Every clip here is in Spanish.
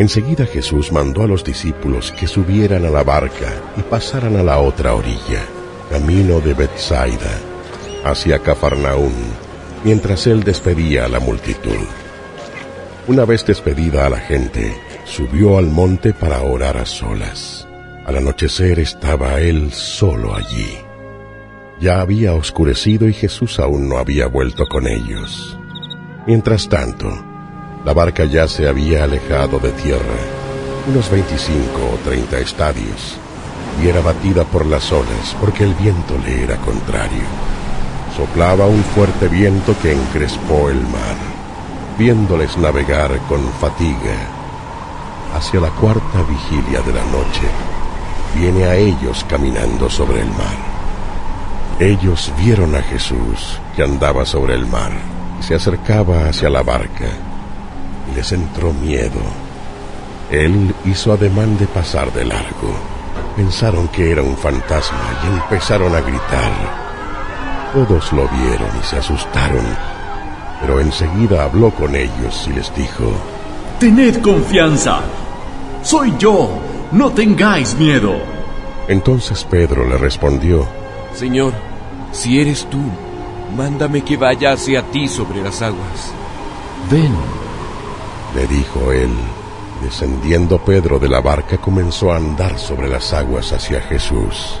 Enseguida Jesús mandó a los discípulos que subieran a la barca y pasaran a la otra orilla, camino de Bethsaida, hacia Cafarnaún, mientras él despedía a la multitud. Una vez despedida a la gente, subió al monte para orar a solas. Al anochecer estaba él solo allí. Ya había oscurecido y Jesús aún no había vuelto con ellos. Mientras tanto, la barca ya se había alejado de tierra, unos 25 o 30 estadios, y era batida por las olas porque el viento le era contrario. Soplaba un fuerte viento que encrespó el mar, viéndoles navegar con fatiga. Hacia la cuarta vigilia de la noche, viene a ellos caminando sobre el mar. Ellos vieron a Jesús que andaba sobre el mar y se acercaba hacia la barca les entró miedo. Él hizo ademán de pasar de largo. Pensaron que era un fantasma y empezaron a gritar. Todos lo vieron y se asustaron, pero enseguida habló con ellos y les dijo, Tened confianza, soy yo, no tengáis miedo. Entonces Pedro le respondió, Señor, si eres tú, mándame que vaya hacia ti sobre las aguas. Ven, le dijo él. Descendiendo Pedro de la barca comenzó a andar sobre las aguas hacia Jesús.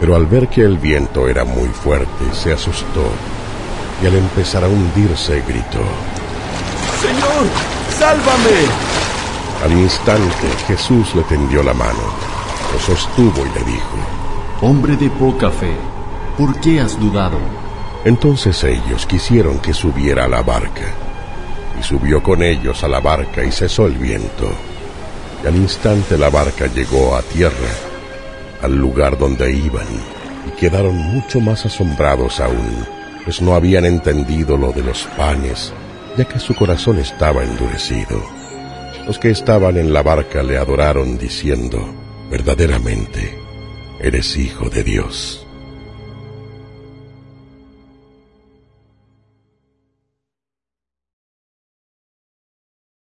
Pero al ver que el viento era muy fuerte, se asustó y al empezar a hundirse gritó, Señor, sálvame. Al instante Jesús le tendió la mano, lo sostuvo y le dijo, Hombre de poca fe, ¿por qué has dudado? Entonces ellos quisieron que subiera a la barca y subió con ellos a la barca y cesó el viento. Y al instante la barca llegó a tierra, al lugar donde iban, y quedaron mucho más asombrados aún, pues no habían entendido lo de los panes, ya que su corazón estaba endurecido. Los que estaban en la barca le adoraron diciendo, verdaderamente, eres hijo de Dios.